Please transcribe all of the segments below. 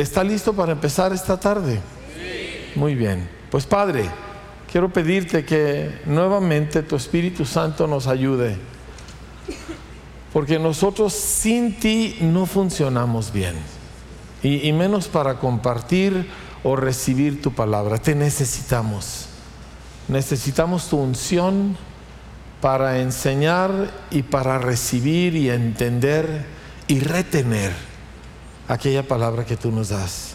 ¿Está listo para empezar esta tarde? Muy bien. Pues Padre, quiero pedirte que nuevamente tu Espíritu Santo nos ayude. Porque nosotros sin ti no funcionamos bien. Y, y menos para compartir o recibir tu palabra. Te necesitamos. Necesitamos tu unción para enseñar y para recibir y entender y retener aquella palabra que tú nos das.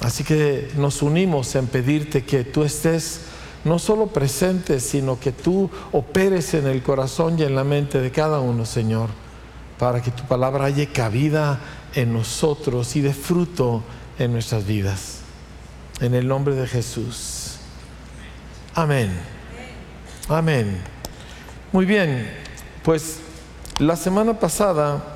Así que nos unimos en pedirte que tú estés no solo presente, sino que tú operes en el corazón y en la mente de cada uno, Señor, para que tu palabra haya cabida en nosotros y de fruto en nuestras vidas. En el nombre de Jesús. Amén. Amén. Muy bien, pues la semana pasada,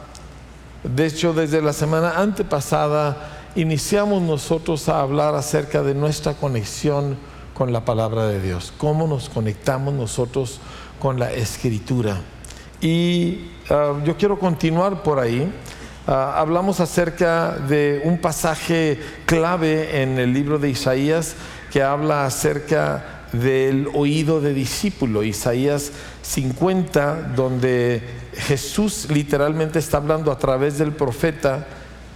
de hecho desde la semana antepasada, iniciamos nosotros a hablar acerca de nuestra conexión con la palabra de Dios, cómo nos conectamos nosotros con la escritura. Y ah, yo quiero continuar por ahí. Ah, hablamos acerca de un pasaje clave en el libro de Isaías que habla acerca del oído de discípulo, Isaías 50, donde Jesús literalmente está hablando a través del profeta.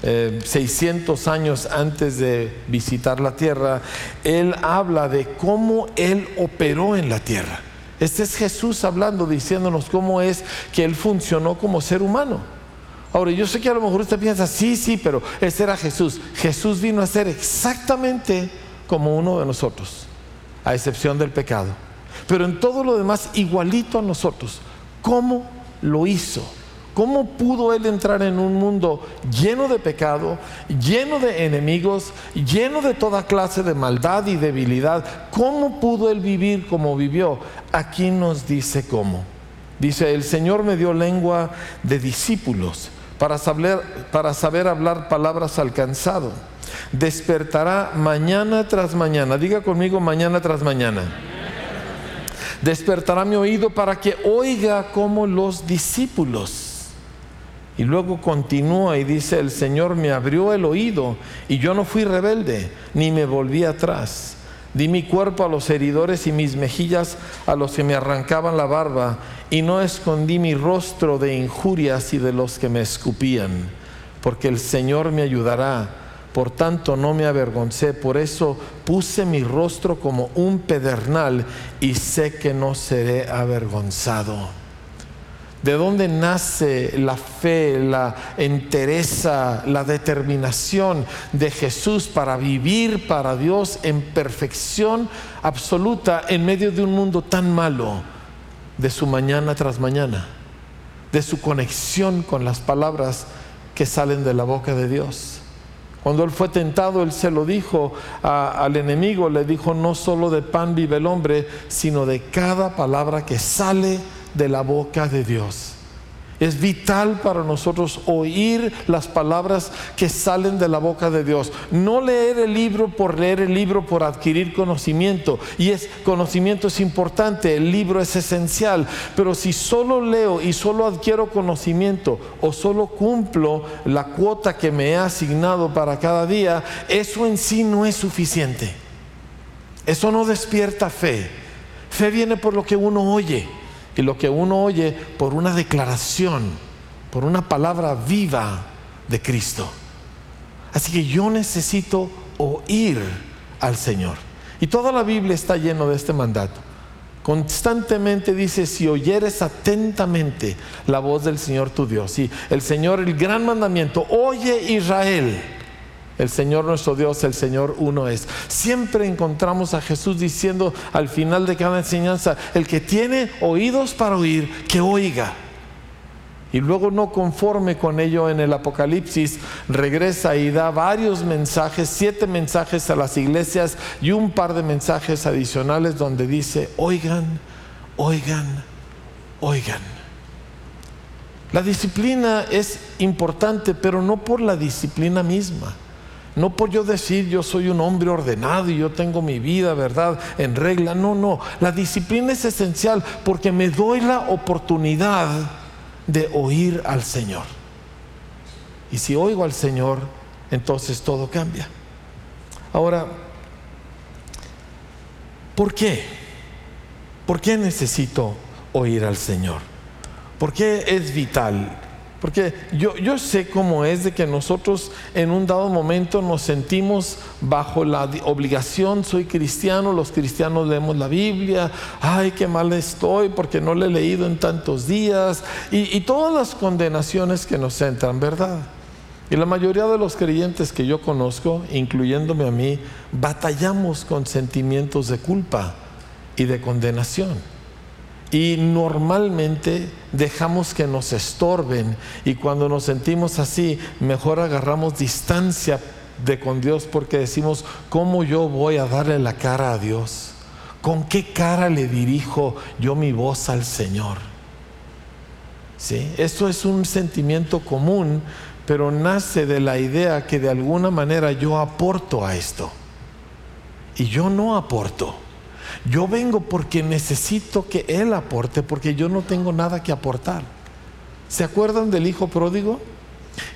600 eh, años antes de visitar la tierra, Él habla de cómo Él operó en la tierra. Este es Jesús hablando, diciéndonos cómo es que Él funcionó como ser humano. Ahora, yo sé que a lo mejor usted piensa, sí, sí, pero ese era Jesús. Jesús vino a ser exactamente como uno de nosotros a excepción del pecado. Pero en todo lo demás, igualito a nosotros. ¿Cómo lo hizo? ¿Cómo pudo él entrar en un mundo lleno de pecado, lleno de enemigos, lleno de toda clase de maldad y debilidad? ¿Cómo pudo él vivir como vivió? Aquí nos dice cómo. Dice, el Señor me dio lengua de discípulos para saber, para saber hablar palabras alcanzado despertará mañana tras mañana. Diga conmigo mañana tras mañana. Despertará mi oído para que oiga como los discípulos. Y luego continúa y dice, el Señor me abrió el oído y yo no fui rebelde, ni me volví atrás. Di mi cuerpo a los heridores y mis mejillas a los que me arrancaban la barba, y no escondí mi rostro de injurias y de los que me escupían, porque el Señor me ayudará por tanto no me avergoncé, por eso puse mi rostro como un pedernal y sé que no seré avergonzado. ¿De dónde nace la fe, la entereza, la determinación de Jesús para vivir para Dios en perfección absoluta en medio de un mundo tan malo? De su mañana tras mañana, de su conexión con las palabras que salen de la boca de Dios. Cuando él fue tentado, él se lo dijo al enemigo, le dijo, no solo de pan vive el hombre, sino de cada palabra que sale de la boca de Dios. Es vital para nosotros oír las palabras que salen de la boca de Dios. No leer el libro por leer el libro, por adquirir conocimiento. Y es conocimiento es importante, el libro es esencial. Pero si solo leo y solo adquiero conocimiento o solo cumplo la cuota que me he asignado para cada día, eso en sí no es suficiente. Eso no despierta fe. Fe viene por lo que uno oye y lo que uno oye por una declaración, por una palabra viva de Cristo. Así que yo necesito oír al Señor. Y toda la Biblia está lleno de este mandato. Constantemente dice, si oyeres atentamente la voz del Señor tu Dios. Y el Señor, el gran mandamiento, oye Israel el Señor nuestro Dios, el Señor uno es. Siempre encontramos a Jesús diciendo al final de cada enseñanza, el que tiene oídos para oír, que oiga. Y luego no conforme con ello en el Apocalipsis, regresa y da varios mensajes, siete mensajes a las iglesias y un par de mensajes adicionales donde dice, oigan, oigan, oigan. La disciplina es importante, pero no por la disciplina misma. No por yo decir yo soy un hombre ordenado y yo tengo mi vida, ¿verdad?, en regla. No, no. La disciplina es esencial porque me doy la oportunidad de oír al Señor. Y si oigo al Señor, entonces todo cambia. Ahora, ¿por qué? ¿Por qué necesito oír al Señor? ¿Por qué es vital? Porque yo, yo sé cómo es de que nosotros en un dado momento nos sentimos bajo la obligación, soy cristiano, los cristianos leemos la Biblia, ay, qué mal estoy porque no le he leído en tantos días, y, y todas las condenaciones que nos entran, ¿verdad? Y la mayoría de los creyentes que yo conozco, incluyéndome a mí, batallamos con sentimientos de culpa y de condenación. Y normalmente dejamos que nos estorben y cuando nos sentimos así, mejor agarramos distancia de con Dios porque decimos, ¿cómo yo voy a darle la cara a Dios? ¿Con qué cara le dirijo yo mi voz al Señor? ¿Sí? Esto es un sentimiento común, pero nace de la idea que de alguna manera yo aporto a esto. Y yo no aporto. Yo vengo porque necesito que Él aporte, porque yo no tengo nada que aportar. ¿Se acuerdan del hijo pródigo?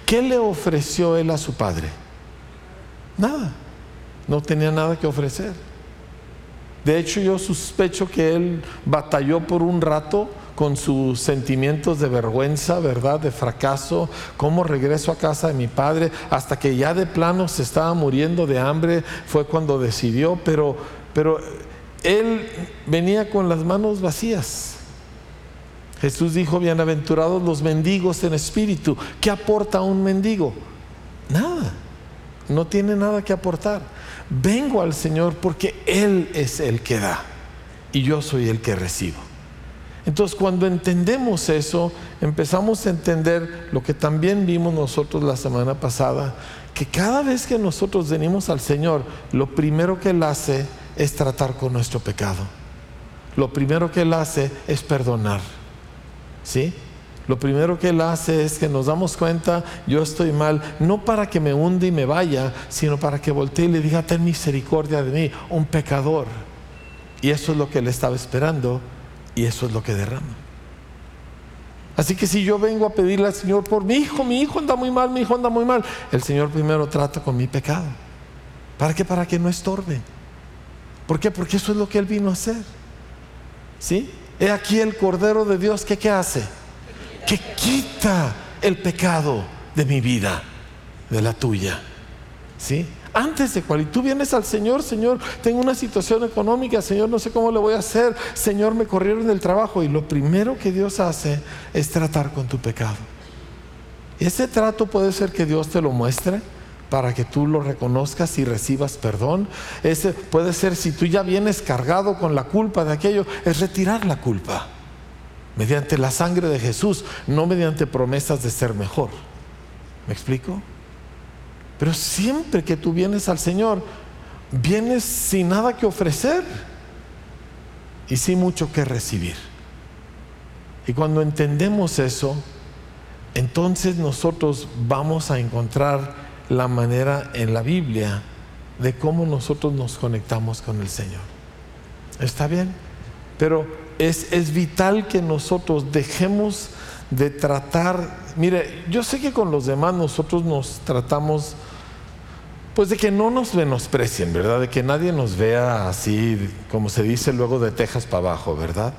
¿Qué le ofreció Él a su padre? Nada. No tenía nada que ofrecer. De hecho, yo sospecho que Él batalló por un rato con sus sentimientos de vergüenza, ¿verdad? De fracaso, cómo regreso a casa de mi padre, hasta que ya de plano se estaba muriendo de hambre, fue cuando decidió, pero, pero él venía con las manos vacías. Jesús dijo, bienaventurados los mendigos en espíritu. ¿Qué aporta un mendigo? Nada. No tiene nada que aportar. Vengo al Señor porque Él es el que da y yo soy el que recibo. Entonces cuando entendemos eso, empezamos a entender lo que también vimos nosotros la semana pasada, que cada vez que nosotros venimos al Señor, lo primero que Él hace es tratar con nuestro pecado. Lo primero que Él hace es perdonar. ¿Sí? Lo primero que Él hace es que nos damos cuenta, yo estoy mal, no para que me hunde y me vaya, sino para que voltee y le diga, ten misericordia de mí, un pecador. Y eso es lo que Él estaba esperando y eso es lo que derrama. Así que si yo vengo a pedirle al Señor por mi hijo, mi hijo anda muy mal, mi hijo anda muy mal, el Señor primero trata con mi pecado. ¿Para qué? Para que no estorbe. ¿Por qué? Porque eso es lo que Él vino a hacer. ¿Sí? He aquí el Cordero de Dios que ¿qué hace? Que quita el pecado de mi vida, de la tuya. ¿Sí? Antes de cual, y tú vienes al Señor, Señor, tengo una situación económica, Señor, no sé cómo le voy a hacer, Señor, me corrieron del trabajo. Y lo primero que Dios hace es tratar con tu pecado. Ese trato puede ser que Dios te lo muestre para que tú lo reconozcas y recibas perdón. Ese puede ser si tú ya vienes cargado con la culpa de aquello, es retirar la culpa mediante la sangre de Jesús, no mediante promesas de ser mejor. ¿Me explico? Pero siempre que tú vienes al Señor, vienes sin nada que ofrecer y sin mucho que recibir. Y cuando entendemos eso, entonces nosotros vamos a encontrar la manera en la Biblia de cómo nosotros nos conectamos con el Señor. ¿Está bien? Pero es, es vital que nosotros dejemos de tratar, mire, yo sé que con los demás nosotros nos tratamos, pues de que no nos menosprecien, ¿verdad? De que nadie nos vea así, como se dice luego de Texas para abajo, ¿verdad?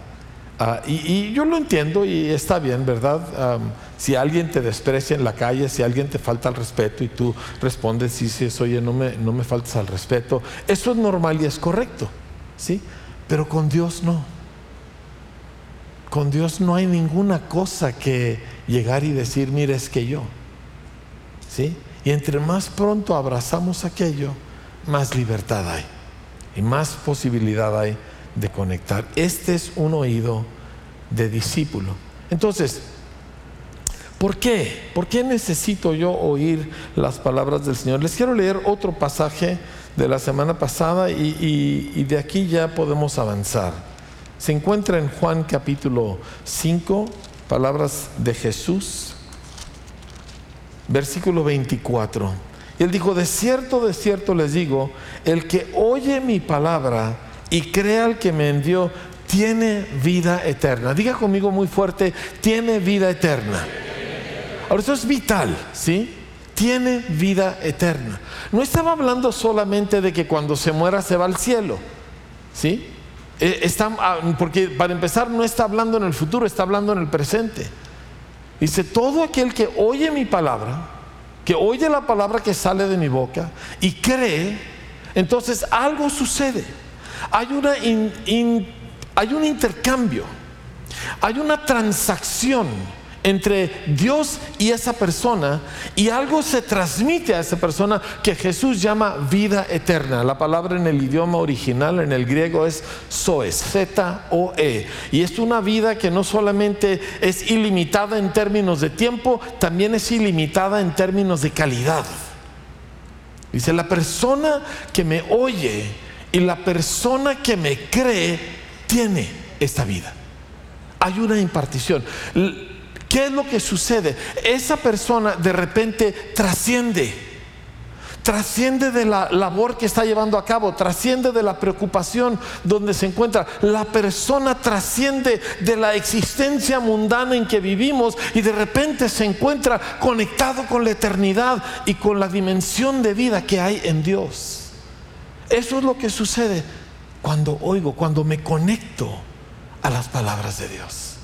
Ah, y, yo lo entiendo y está bien, ¿verdad? si alguien te desprecia en la calle, si alguien te falta al respeto y tú respondes y dices, oye, no me, no me faltes al respeto, eso es normal y es correcto, ¿sí? Pero con Dios no. Con Dios no hay ninguna cosa que llegar y decir, mire, es que yo, ¿sí? Y entre más pronto abrazamos aquello, más libertad hay y más posibilidad hay de conectar. Este es un oído de discípulo. Entonces, ¿por qué? ¿Por qué necesito yo oír las palabras del Señor? Les quiero leer otro pasaje de la semana pasada y, de aquí ya podemos avanzar. Se encuentra en Juan capítulo 5, palabras de Jesús, versículo 24. Él dijo, de cierto, de cierto les digo, el que oye mi palabra, y crea al que me envió, tiene vida eterna. Diga conmigo muy fuerte, tiene vida eterna. Ahora, eso es vital, ¿sí? tiene vida eterna. No estaba hablando solamente de que cuando se muera se va al cielo, ¿sí? Eh, está, ah, porque para empezar no está hablando en el futuro, está hablando en el presente. Dice, todo aquel que oye mi palabra, que oye la palabra que sale de mi boca y cree, entonces algo sucede. Hay, una hay un intercambio, hay una transacción entre Dios y esa persona y algo se transmite a esa persona que Jesús llama vida eterna. La palabra en el idioma original, en el griego, es Zoe, Z-O-E. Y es una vida que no solamente es ilimitada en términos de tiempo, también es ilimitada en términos de calidad. Dice, la persona que me oye y la persona que me cree tiene esta vida. Hay una impartición. ¿Qué es lo que sucede? Esa persona de repente trasciende. Trasciende de la labor que está llevando a cabo, trasciende de la preocupación donde se encuentra. La persona trasciende de la existencia mundana en que vivimos y de repente se encuentra conectado con la eternidad y con la dimensión de vida que hay en Dios. Eso es lo que sucede cuando oigo, cuando me conecto a las palabras de Dios.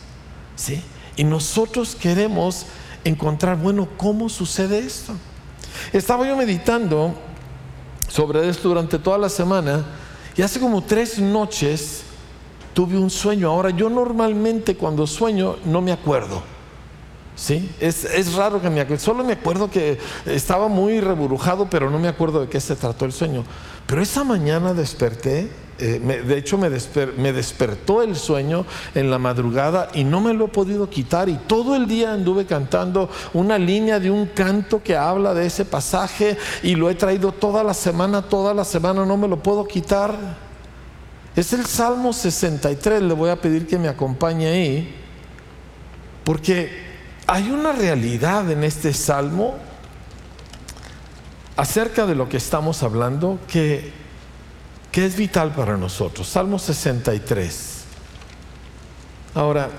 ¿Sí? Y nosotros queremos encontrar, bueno, ¿cómo sucede esto? Estaba yo meditando sobre esto durante toda la semana y hace como tres noches tuve un sueño. Ahora, yo normalmente cuando sueño no me acuerdo. ¿Sí? Es, es raro que me acuerde. Solo me acuerdo que estaba muy reburujado, pero no me acuerdo de qué se trató el sueño. Pero esa mañana desperté eh, de hecho me, me, despertó el sueño en la madrugada y no me lo he podido quitar y todo el día anduve cantando una línea de un canto que habla de ese pasaje y lo he traído toda la semana, toda la semana, no me lo puedo quitar. Es el Salmo 63, le voy a pedir que me acompañe ahí, porque hay una realidad en este Salmo acerca de lo que estamos hablando que que es vital para nosotros. Salmo 63. Ahora,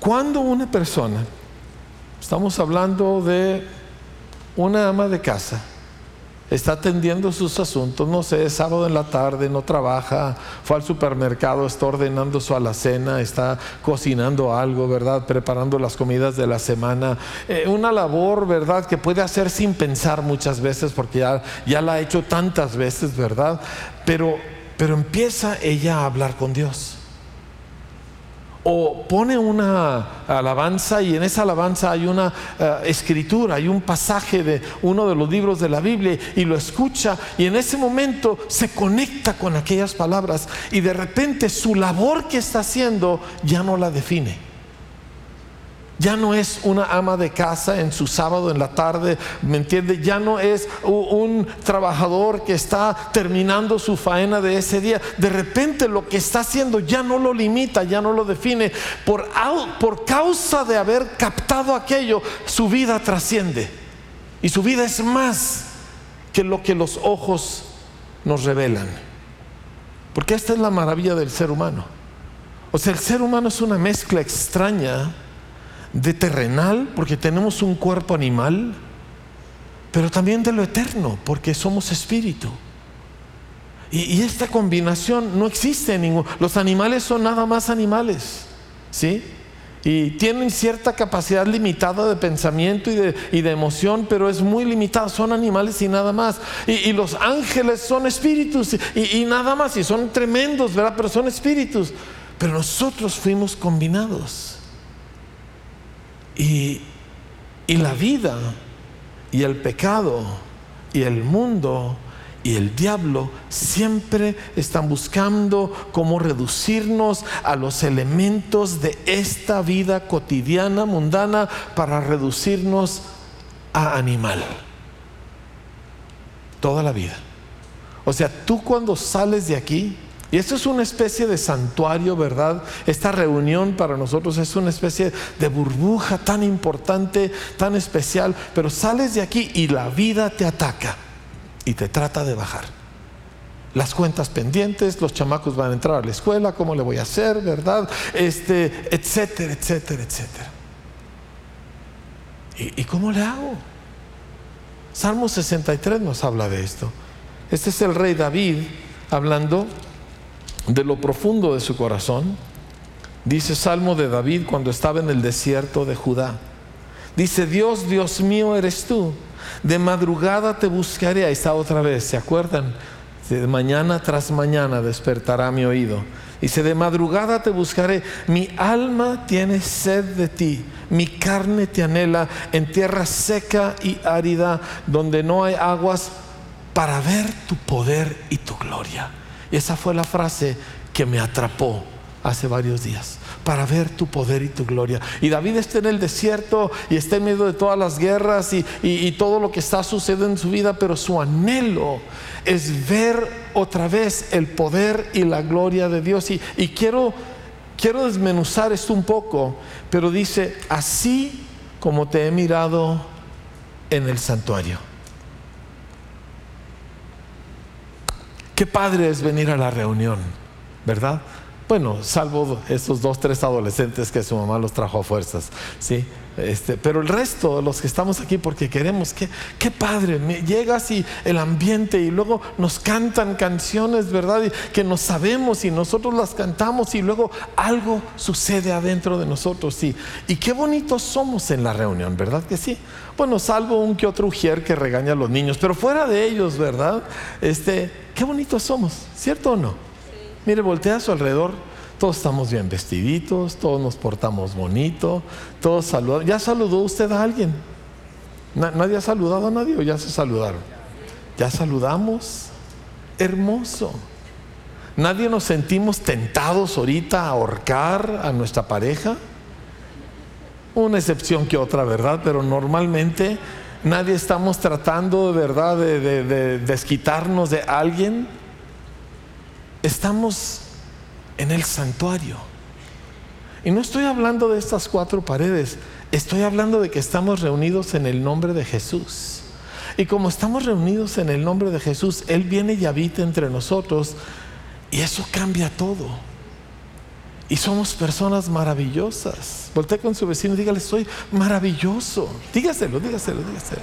cuando una persona, estamos hablando de una ama de casa, está atendiendo sus asuntos, no sé, es sábado en la tarde, no trabaja, fue al supermercado, está ordenando su alacena, está cocinando algo, ¿verdad? Preparando las comidas de la semana. Eh, una labor, ¿verdad? Que puede hacer sin pensar muchas veces porque ya, ya la ha hecho tantas veces, ¿verdad? Pero, pero empieza ella a hablar con Dios o pone una alabanza y en esa alabanza hay una eh, escritura, hay un pasaje de uno de los libros de la Biblia y lo escucha y en ese momento se conecta con aquellas palabras y de repente su labor que está haciendo ya no la define ya no es una ama de casa en su sábado en la tarde, ¿me entiende? Ya no es un trabajador que está terminando su faena de ese día. De repente lo que está haciendo ya no lo limita, ya no lo define. Por, por causa de haber captado aquello, su vida trasciende. Y su vida es más que lo que los ojos nos revelan. Porque esta es la maravilla del ser humano. O sea, el ser humano es una mezcla extraña de terrenal, porque tenemos un cuerpo animal, pero también de lo eterno, porque somos espíritu. Y, esta combinación no existe en ningún... Los animales son nada más animales, ¿sí? Y tienen cierta capacidad limitada de pensamiento y de, emoción, pero es muy limitada. Son animales y nada más. Y, los ángeles son espíritus y, y, nada más. Y son tremendos, ¿verdad? Pero son espíritus. Pero nosotros fuimos combinados. Y, la vida y el pecado y el mundo y el diablo siempre están buscando cómo reducirnos a los elementos de esta vida cotidiana, mundana, para reducirnos a animal. Toda la vida. O sea, tú cuando sales de aquí, y esto es una especie de santuario, ¿verdad? Esta reunión para nosotros es una especie de burbuja tan importante, tan especial, pero sales de aquí y la vida te ataca y te trata de bajar. las cuentas pendientes, los chamacos van a entrar a la escuela, ¿cómo le voy a hacer, verdad? Este, etcétera, etcétera, etcétera. ¿Y, cómo le hago? Salmo 63 nos habla de esto. Este es el rey David hablando de lo profundo de su corazón. Dice Salmo de David cuando estaba en el desierto de Judá. Dice, Dios, Dios mío eres tú. De madrugada te buscaré. Ahí está otra vez, ¿se acuerdan? De mañana tras mañana despertará mi oído. Dice, de madrugada te buscaré. Mi alma tiene sed de ti. Mi carne te anhela en tierra seca y árida, donde no hay aguas, para ver tu poder y tu gloria. Y esa fue la frase que me atrapó hace varios días para ver tu poder y tu gloria. Y David está en el desierto y está en medio de todas las guerras y, todo lo que está sucediendo en su vida, pero su anhelo es ver otra vez el poder y la gloria de Dios. Y, quiero desmenuzar esto un poco, pero dice, así como te he mirado en el santuario. Qué padre es venir a la reunión, ¿verdad? Bueno, salvo estos dos, tres adolescentes que su mamá los trajo a fuerzas, ¿sí? Este, pero el resto, los que estamos aquí porque queremos, qué, qué padre, llega así el ambiente y luego nos cantan canciones, ¿verdad? Y que nos sabemos y nosotros las cantamos y luego algo sucede adentro de nosotros. Y, y qué bonitos somos en la reunión, ¿verdad que sí? Bueno, salvo un que otro ujier que regaña a los niños, pero fuera de ellos, ¿verdad? Este, qué bonitos somos, ¿cierto o no? Mire, voltea a su alrededor. Todos estamos bien vestiditos, todos nos portamos bonito, todos saludan. ¿Ya saludó usted a alguien? ¿Nadie ha saludado a nadie o ya se saludaron? ¿Ya saludamos? Hermoso. ¿Nadie nos sentimos tentados ahorita a ahorcar a nuestra pareja? Una excepción que otra, ¿verdad? Pero normalmente nadie estamos tratando de verdad de desquitarnos de alguien estamos en el santuario. Y no estoy hablando de estas cuatro paredes, estoy hablando de que estamos reunidos en el nombre de Jesús. Y como estamos reunidos en el nombre de Jesús, Él viene y habita entre nosotros y eso cambia todo. Y somos personas maravillosas. Voltea con su vecino y dígale, soy maravilloso. Dígaselo, dígaselo, dígaselo.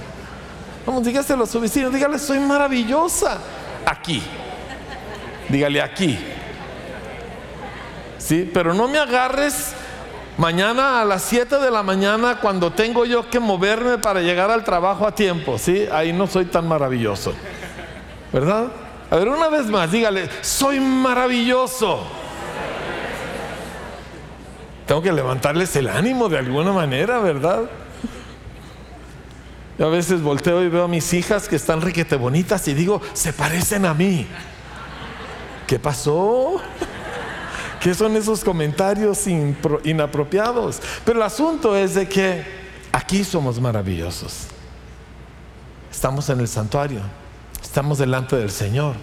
Vamos, dígaselo a su vecino, dígale, soy maravillosa. Aquí, Dígale aquí. Sí, pero no me agarres mañana a las 7 de la mañana cuando tengo yo que moverme para llegar al trabajo a tiempo. Sí, ahí no soy tan maravilloso. ¿Verdad? A ver, una vez más, dígale, soy maravilloso. Tengo que levantarles el ánimo de alguna manera, ¿verdad? Yo a veces volteo y veo a mis hijas que están riquete bonitas y digo, se parecen a mí. ¿Qué pasó? ¿Qué son esos comentarios inapropiados? Pero el asunto es de que aquí somos maravillosos. Estamos en el santuario, estamos delante del Señor.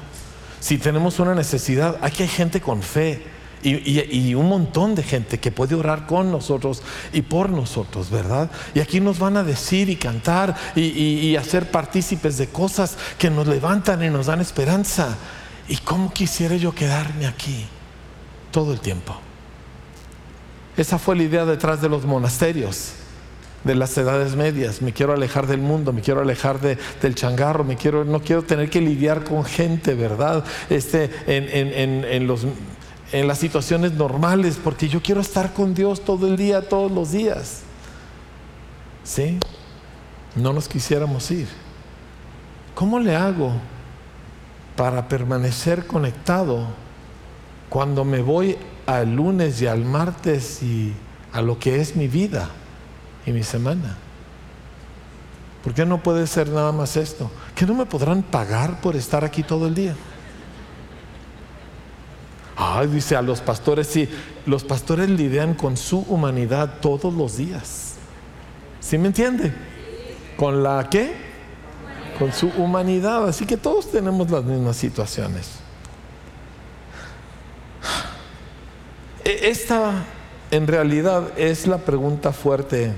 Si tenemos una necesidad, aquí hay gente con fe y, un montón de gente que puede orar con nosotros y por nosotros, ¿verdad? Y aquí nos van a decir y cantar y hacer partícipes de cosas que nos levantan y nos dan esperanza. ¿Y cómo quisiera yo quedarme aquí todo el tiempo? Esa fue la idea detrás de los monasterios de las edades medias. Me quiero alejar del mundo, me quiero alejar del changarro, me quiero, no quiero tener que lidiar con gente, ¿verdad? Este, en, los, en las situaciones normales, porque yo quiero estar con Dios todo el día, todos los días. ¿Sí? No nos quisiéramos ir. ¿Cómo le hago para permanecer conectado cuando me voy al lunes y al martes y a lo que es mi vida y mi semana. ¿Por qué no puede ser nada más esto? ¿Que no me podrán pagar por estar aquí todo el día? Ay, dice a los pastores, sí, los pastores lidian con su humanidad todos los días. ¿Sí me entiende? ¿Con la qué? con su humanidad. Así que todos tenemos las mismas situaciones. Esta en realidad es la pregunta fuerte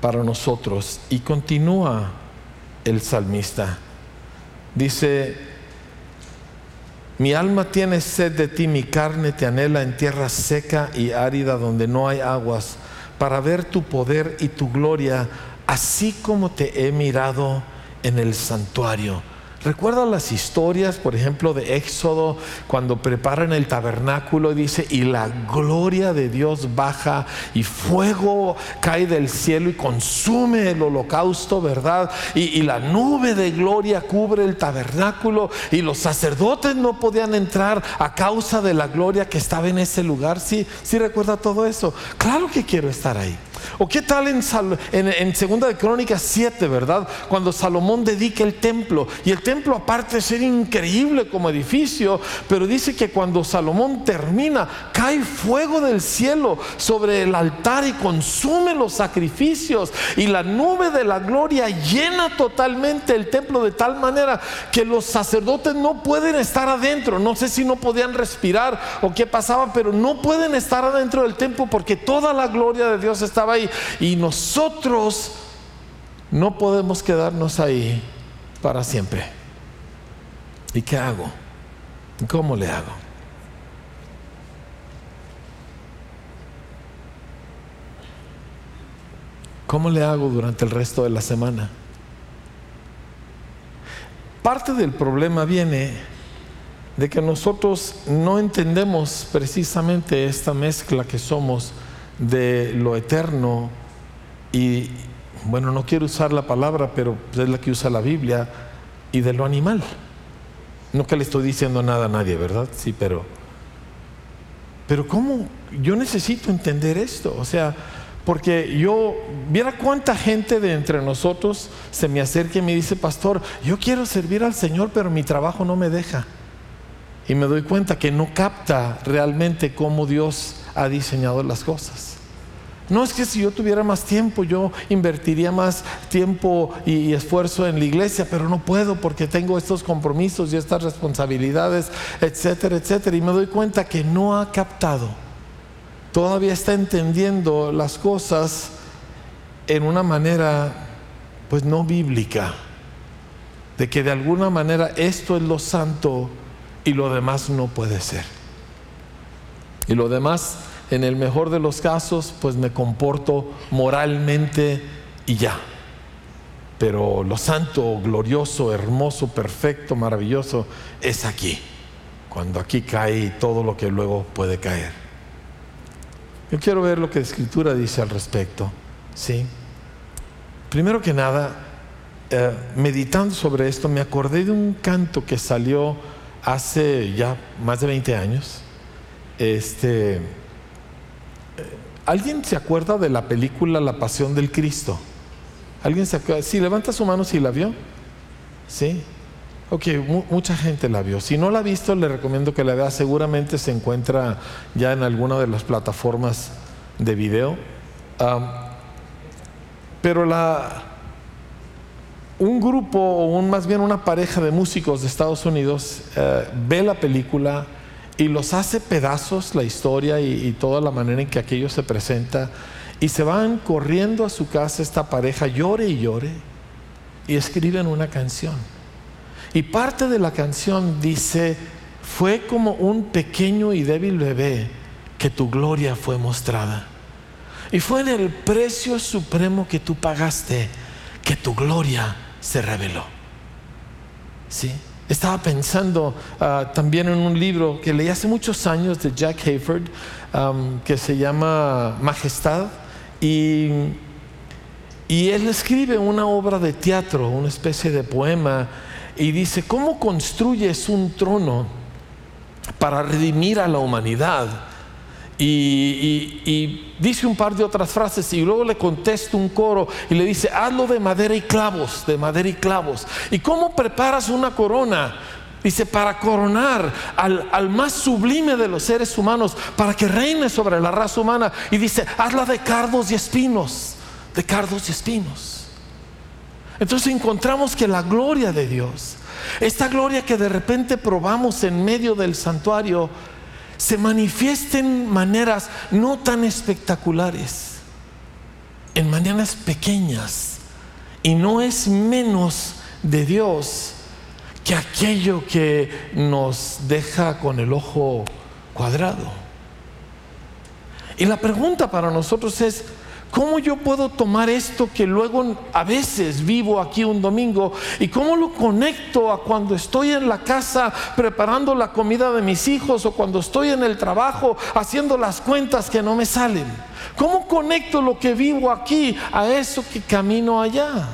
para nosotros y continúa el salmista. Dice, Mi alma tiene sed de ti, mi carne te anhela en tierra seca y árida donde no hay aguas, para ver tu poder y tu gloria, así como te he mirado en el santuario. ¿Recuerda las historias, por ejemplo, de Éxodo, cuando preparan el tabernáculo y dice, y la gloria de Dios baja y fuego cae del cielo y consume el holocausto, ¿verdad? Y, la nube de gloria cubre el tabernáculo y los sacerdotes no podían entrar a causa de la gloria que estaba en ese lugar. Sí, sí recuerda todo eso. Claro que quiero estar ahí. ¿O qué tal en, Segunda de Crónicas 7, verdad? Cuando Salomón dedica el templo. Y el templo aparte de ser increíble como edificio, pero dice que cuando Salomón termina, cae fuego del cielo sobre el altar y consume los sacrificios. Y la nube de la gloria llena totalmente el templo de tal manera que los sacerdotes no pueden estar adentro. No sé si no podían respirar o qué pasaba, pero no pueden estar adentro del templo porque toda la gloria de Dios estaba Y nosotros no podemos quedarnos ahí para siempre. ¿Y qué hago? ¿Cómo le hago? ¿Cómo le hago durante el resto de la semana? Parte del problema viene de que nosotros no entendemos precisamente esta mezcla que somos de lo eterno y, bueno, no quiero usar la palabra, pero es la que usa la Biblia, y de lo animal. No que le estoy diciendo nada a nadie, ¿verdad? Sí, pero... Pero ¿cómo? Yo necesito entender esto. O sea, porque yo, viera cuánta gente de entre nosotros se me acerca y me dice, pastor, yo quiero servir al Señor, pero mi trabajo no me deja. Y me doy cuenta que no capta realmente cómo Dios ha diseñado las cosas. No es que si yo tuviera más tiempo, yo invertiría más tiempo y, esfuerzo en la iglesia, pero no puedo porque tengo estos compromisos y estas responsabilidades, etcétera, etcétera. Y me doy cuenta que no ha captado, todavía está entendiendo las cosas en una manera, pues no bíblica, de que de alguna manera esto es lo santo y lo demás no puede ser. Y lo demás en el mejor de los casos, pues me comporto moralmente y ya. Pero lo santo, glorioso, hermoso, perfecto, maravilloso es aquí, cuando aquí cae todo lo que luego puede caer. Yo quiero ver lo que la Escritura dice al respecto. ¿sí? Primero que nada, eh, meditando sobre esto, me acordé de un canto que salió hace ya más de 20 años. Este ¿Alguien se acuerda de la película La Pasión del Cristo? ¿Alguien se acuerda? Sí, levanta su mano si la vio. Sí. Ok, mucha gente la vio. Si no la ha visto, le recomiendo que la vea. Seguramente se encuentra ya en alguna de las plataformas de video. pero un grupo, o más bien una pareja de músicos de Estados Unidos, eh, ve la película y los hace pedazos la historia y, toda la manera en que aquello se presenta. Y se van corriendo a su casa esta pareja, llore y llore, y escriben una canción. Y parte de la canción dice, fue como un pequeño y débil bebé que tu gloria fue mostrada. Y fue en el precio supremo que tú pagaste que tu gloria se reveló. ¿Sí? Estaba pensando ah, también en un libro que leí hace muchos años de Jack Hayford, que se llama Majestad, y, y él escribe una obra de teatro, una especie de poema, y dice, ¿cómo construyes un trono para redimir a la humanidad? Y, dice un par de otras frases y luego le contesta un coro y le dice, hazlo de madera y clavos, de madera y clavos. ¿Y cómo preparas una corona? Dice, para coronar al, al, más sublime de los seres humanos, para que reine sobre la raza humana. Y dice, hazla de cardos y espinos, de cardos y espinos. Entonces encontramos que la gloria de Dios, esta gloria que de repente probamos en medio del santuario, se manifiesten maneras no tan espectaculares, en maneras pequeñas. Y no es menos de Dios que aquello que nos deja con el ojo cuadrado. Y la pregunta para nosotros es, ¿Cómo yo puedo tomar esto que luego a veces vivo aquí un domingo y cómo lo conecto a cuando estoy en la casa preparando la comida de mis hijos o cuando estoy en el trabajo haciendo las cuentas que no me salen? ¿Cómo conecto lo que vivo aquí a eso que camino allá?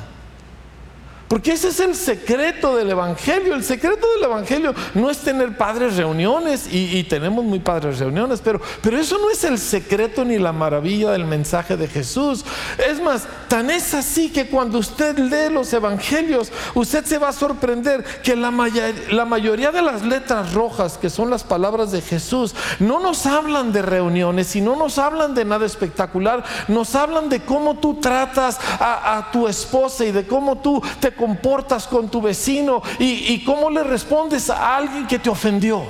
Porque ese es el secreto del Evangelio. El secreto del Evangelio no es tener padres reuniones, y, tenemos muy padres reuniones, pero, pero eso no es el secreto ni la maravilla del mensaje de Jesús. Es más, tan es así que cuando usted lee los Evangelios, usted se va a sorprender que la, mayoría de las letras rojas, que son las palabras de Jesús, no nos hablan de reuniones y no nos hablan de nada espectacular, nos hablan de cómo tú tratas a, a tu esposa y de cómo tú te comportas con tu vecino y, cómo le respondes a alguien que te ofendió.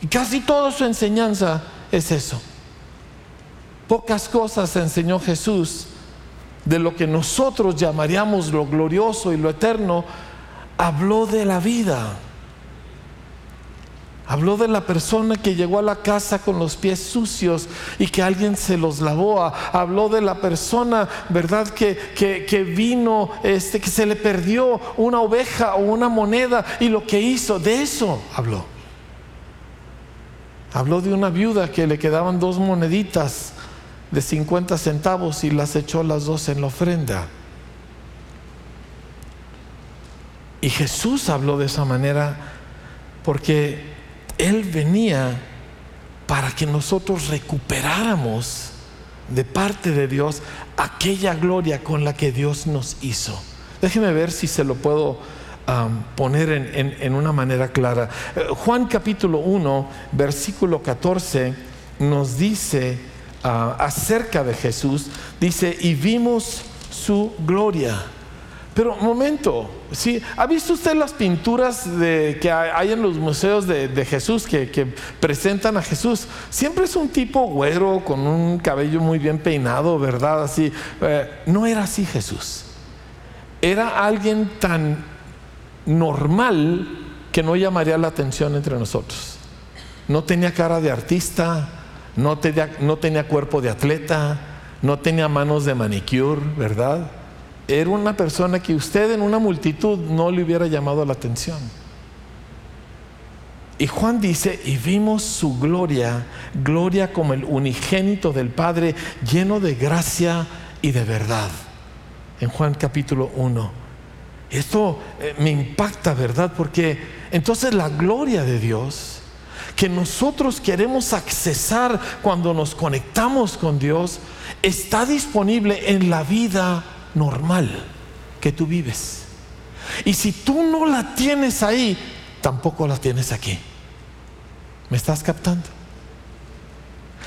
Y casi toda su enseñanza es eso. Pocas cosas enseñó Jesús de lo que nosotros llamaríamos lo glorioso y lo eterno. Habló de la vida Habló de la persona que llegó a la casa con los pies sucios y que alguien se los lavó. Habló de la persona, ¿verdad? Que, que, vino, este, que se le perdió una oveja o una moneda y lo que hizo. De eso habló. Habló de una viuda que le quedaban dos moneditas de 50 centavos y las echó las dos en la ofrenda. Y Jesús habló de esa manera porque él venía para que nosotros recuperáramos de parte de Dios aquella gloria con la que Dios nos hizo. Déjeme ver si se lo puedo poner en, una manera clara. Eh, Juan capítulo 1, versículo 14, nos dice ah, acerca de Jesús, dice, y vimos su gloria pero momento, ¿sí? ¿ha visto usted las pinturas que hay en los museos de, Jesús que, presentan a Jesús? Siempre es un tipo güero con un cabello muy bien peinado, ¿verdad? Así. Eh, no era así Jesús. Era alguien tan normal que no llamaría la atención entre nosotros. No tenía cara de artista, no tenía cuerpo de atleta, no tenía manos de manicure, ¿verdad? Era una persona que usted en una multitud no le hubiera llamado la atención. Y Juan dice, y vimos su gloria, gloria como el unigénito del Padre, lleno de gracia y de verdad. En Juan capítulo 1. Esto eh, me impacta, ¿verdad? Porque entonces la gloria de Dios, que nosotros queremos accesar cuando nos conectamos con Dios, está disponible en la vida normal que tú vives. Y si tú no la tienes ahí, tampoco la tienes aquí. ¿Me estás captando?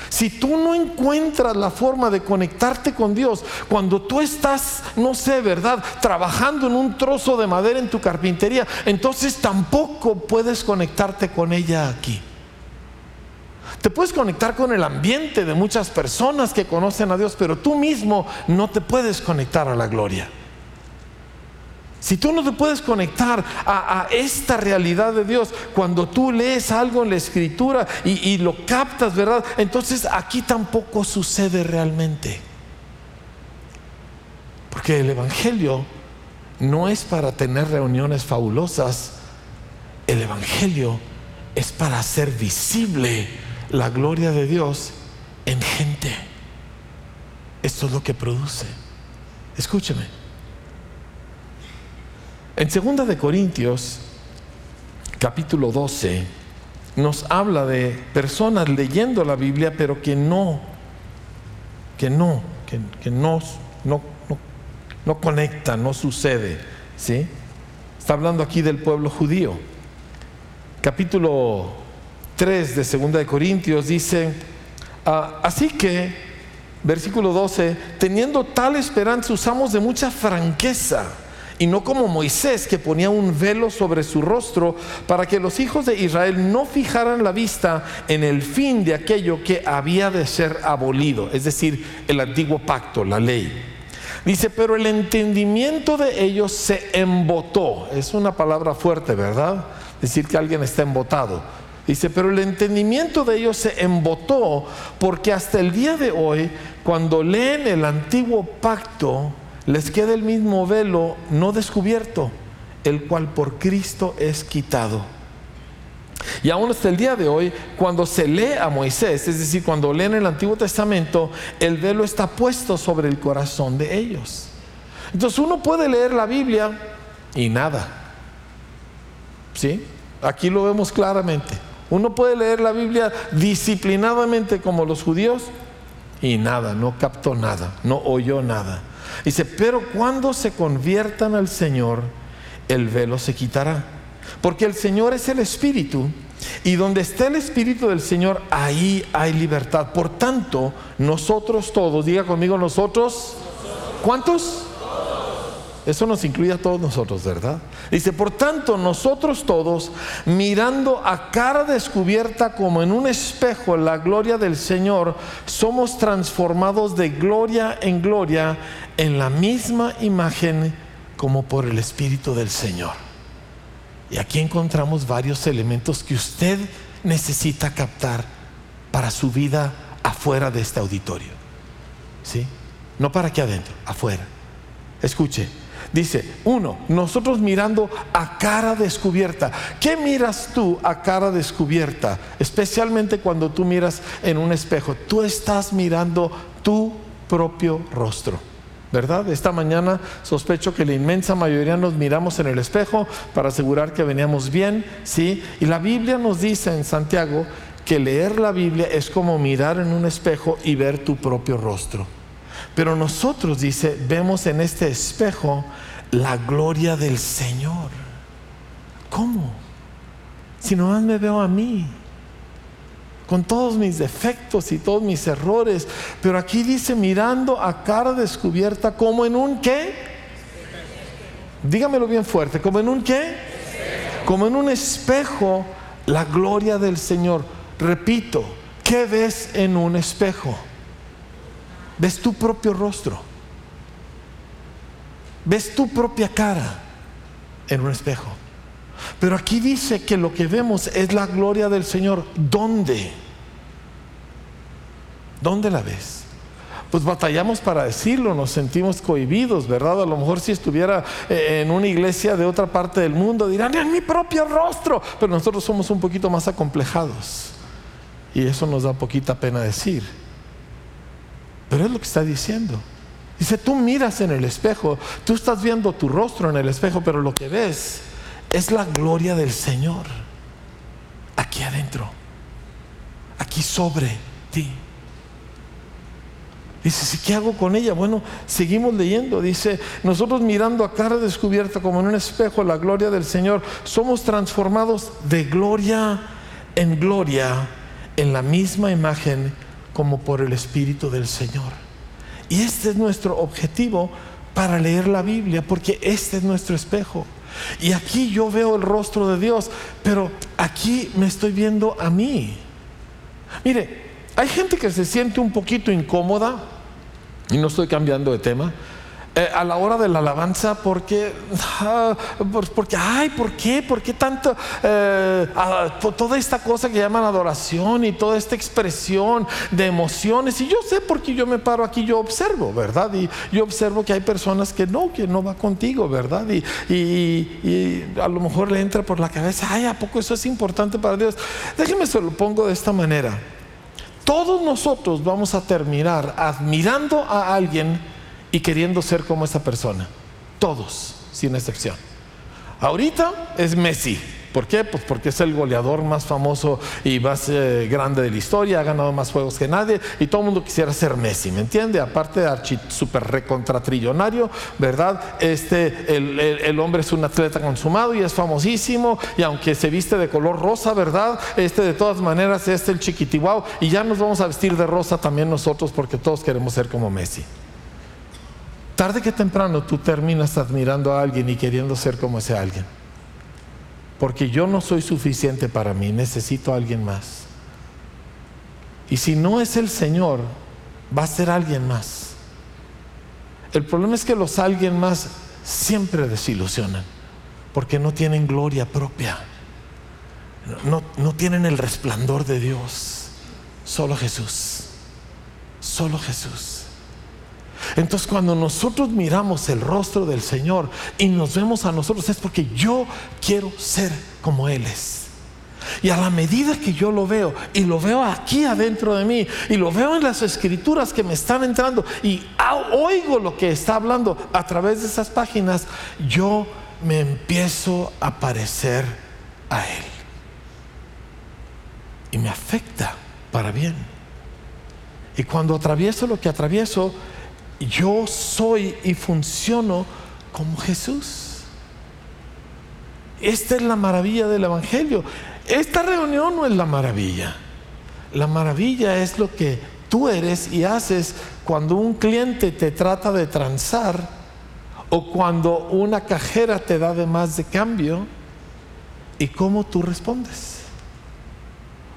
Si tú no encuentras la forma de conectarte con Dios, cuando tú estás, no sé, ¿verdad?, trabajando en un trozo de madera en tu carpintería, entonces tampoco puedes conectarte con ella aquí. Te puedes conectar con el ambiente de muchas personas que conocen a Dios, pero tú mismo no te puedes conectar a la gloria. Si tú no te puedes conectar a, esta realidad de Dios, cuando tú lees algo en la escritura y, lo captas, ¿verdad? Entonces aquí tampoco sucede realmente. Porque el Evangelio no es para tener reuniones fabulosas, el Evangelio es para hacer visible la gloria de Dios en gente. Esto es lo que produce. Escúcheme. En 2 de Corintios, capítulo 12, nos habla de personas leyendo la Biblia, pero que no, que no, que, no, no, no, no conecta, no sucede. ¿sí? Está hablando aquí del pueblo judío. Capítulo 3 de 2 de Corintios dice, ah, así que, versículo 12, teniendo tal esperanza usamos de mucha franqueza y no como Moisés que ponía un velo sobre su rostro para que los hijos de Israel no fijaran la vista en el fin de aquello que había de ser abolido, es decir, el antiguo pacto, la ley Dice, pero el entendimiento de ellos se embotó. Es una palabra fuerte, ¿verdad? Decir que alguien está embotado. Dice, pero el entendimiento de ellos se embotó porque hasta el día de hoy, cuando leen el antiguo pacto, les queda el mismo velo no descubierto, el cual por Cristo es quitado. Y aún hasta el día de hoy, cuando se lee a Moisés, es decir, cuando leen el Antiguo Testamento, el velo está puesto sobre el corazón de ellos. Entonces uno puede leer la Biblia y nada. ¿Sí? Aquí lo vemos claramente. Uno puede leer la Biblia disciplinadamente como los judíos y nada, no captó nada, no oyó nada. Dice, pero cuando se conviertan al Señor, el velo se quitará. Porque el Señor es el Espíritu y donde está el Espíritu del Señor, ahí hay libertad. Por tanto, nosotros todos, diga conmigo nosotros, ¿cuántos? Eso nos incluye a todos nosotros, ¿verdad? Dice, por tanto, nosotros todos, mirando a cara descubierta como en un espejo la gloria del Señor, somos transformados de gloria en gloria en la misma imagen como por el Espíritu del Señor. Y aquí encontramos varios elementos que usted necesita captar para su vida afuera de este auditorio. ¿Sí? No para aquí adentro, afuera. Escuche, dice, uno, nosotros mirando a cara descubierta. ¿Qué miras tú a cara descubierta? Especialmente cuando tú miras en un espejo. Tú estás mirando tu propio rostro. ¿verdad? Esta mañana sospecho que la inmensa mayoría nos miramos en el espejo para asegurar que veníamos bien, ¿sí? Y la Biblia nos dice en Santiago que leer la Biblia es como mirar en un espejo y ver tu propio rostro. Pero nosotros, dice, vemos en este espejo la gloria del Señor. ¿Cómo? Si nomás me veo a mí con todos mis defectos y todos mis errores. Pero aquí dice mirando a cara descubierta como en un qué. Dígamelo bien fuerte, como en un qué. Como en un espejo la gloria del Señor. Repito, ¿qué ves en un espejo? Ves tu propio rostro. Ves tu propia cara en un espejo. Pero aquí dice que lo que vemos es la gloria del Señor. ¿Dónde? ¿Dónde la ves? Pues batallamos para decirlo, nos sentimos cohibidos, ¿verdad? A lo mejor si estuviera eh, en una iglesia de otra parte del mundo dirán, en mi propio rostro, pero nosotros somos un poquito más acomplejados. Y eso nos da poquita pena decir. Pero es lo que está diciendo. Dice, tú miras en el espejo, tú estás viendo tu rostro en el espejo, pero lo que ves es la gloria del Señor aquí adentro, aquí sobre ti. Dice, ¿qué hago con ella? Bueno, seguimos leyendo. Dice, nosotros mirando a cara descubierta como en un espejo la gloria del Señor, somos transformados de gloria en gloria en la misma imagen como por el Espíritu del Señor. Y este es nuestro objetivo para leer la Biblia, porque este es nuestro espejo. Y aquí yo veo el rostro de Dios, pero aquí me estoy viendo a mí. Mire, hay gente que se siente un poquito incómoda y no estoy cambiando de tema, eh, a la hora de la alabanza porque, ah, porque, ay, ¿por qué? ¿Por qué tanto? Eh, toda esta cosa que llaman adoración y toda esta expresión de emociones. Y yo sé porque yo me paro aquí, yo observo, ¿verdad? Y yo observo que hay personas que no, que no va contigo, ¿verdad? Y a lo mejor le entra por la cabeza, ay, ¿a poco eso es importante para Dios? Déjeme se lo pongo de esta manera. Todos nosotros vamos a terminar admirando a alguien y queriendo ser como esa persona. Todos, sin excepción. Ahorita es Messi. ¿Por qué? Pues porque es el goleador más famoso y más eh, grande de la historia, ha ganado más juegos que nadie y todo el mundo quisiera ser Messi, ¿me entiende? Aparte de archi super recontratrillonario, ¿verdad? Este, el, hombre es un atleta consumado y es famosísimo y aunque se viste de color rosa, ¿verdad? Este de todas maneras es el chiquitihuao y ya nos vamos a vestir de rosa también nosotros porque todos queremos ser como Messi. Tarde que temprano tú terminas admirando a alguien y queriendo ser como ese alguien porque yo no soy suficiente para mí, necesito a alguien más. Y si no es el Señor, va a ser alguien más. El problema es que los alguien más siempre desilusionan porque no tienen gloria propia. No, no tienen el resplandor de Dios. Solo Jesús. Solo Jesús. Entonces cuando nosotros miramos el rostro del Señor y nos vemos a nosotros es porque yo quiero ser como Él es. Y a la medida que yo lo veo, y lo veo aquí adentro de mí, y lo veo en las escrituras que me están entrando, y oigo lo que está hablando a través de esas páginas, yo me empiezo a parecer a Él. Y me afecta para bien. Y cuando atravieso lo que atravieso, yo soy y funciono como Jesús. Esta es la maravilla del Evangelio. Esta reunión no es la maravilla. La maravilla es lo que tú eres y haces cuando un cliente te trata de transar o cuando una cajera te da de más de cambio y cómo tú respondes.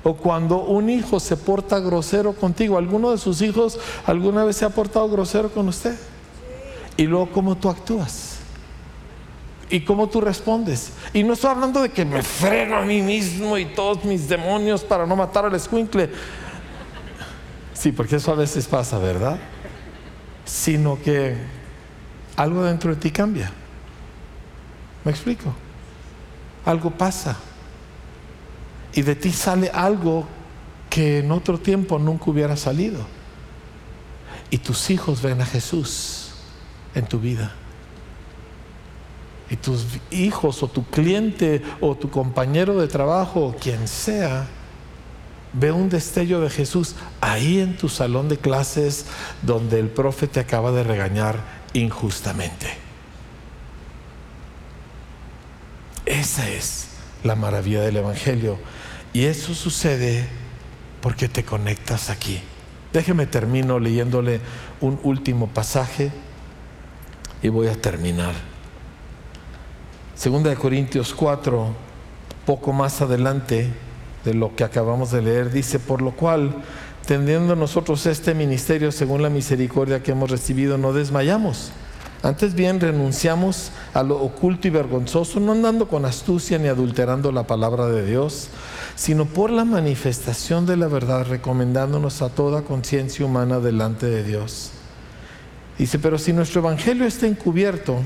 O cuando un hijo se porta grosero contigo, ¿alguno de sus hijos alguna vez se ha portado grosero con usted? Y luego cómo tú actúas. Y cómo tú respondes. Y no estoy hablando de que me freno a mí mismo y todos mis demonios para no matar al escuincle. Sí, porque eso a veces pasa, ¿verdad? Sino que algo dentro de ti cambia. ¿Me explico? Algo pasa y de ti sale algo que en otro tiempo nunca hubiera salido. Y tus hijos ven a Jesús en tu vida. Y tus hijos o tu cliente o tu compañero de trabajo o quien sea, ve un destello de Jesús ahí en tu salón de clases donde el profe te acaba de regañar injustamente. Esa es la maravilla del Evangelio y eso sucede porque te conectas aquí. Déjeme termino leyéndole un último pasaje y voy a terminar. Segunda de Corintios 4, poco más adelante de lo que acabamos de leer, dice, por lo cual, tendiendo nosotros este ministerio según la misericordia que hemos recibido, no desmayamos antes bien renunciamos a lo oculto y vergonzoso, no andando con astucia ni adulterando la palabra de Dios, sino por la manifestación de la verdad, recomendándonos a toda conciencia humana delante de Dios. Dice, pero si nuestro evangelio está encubierto,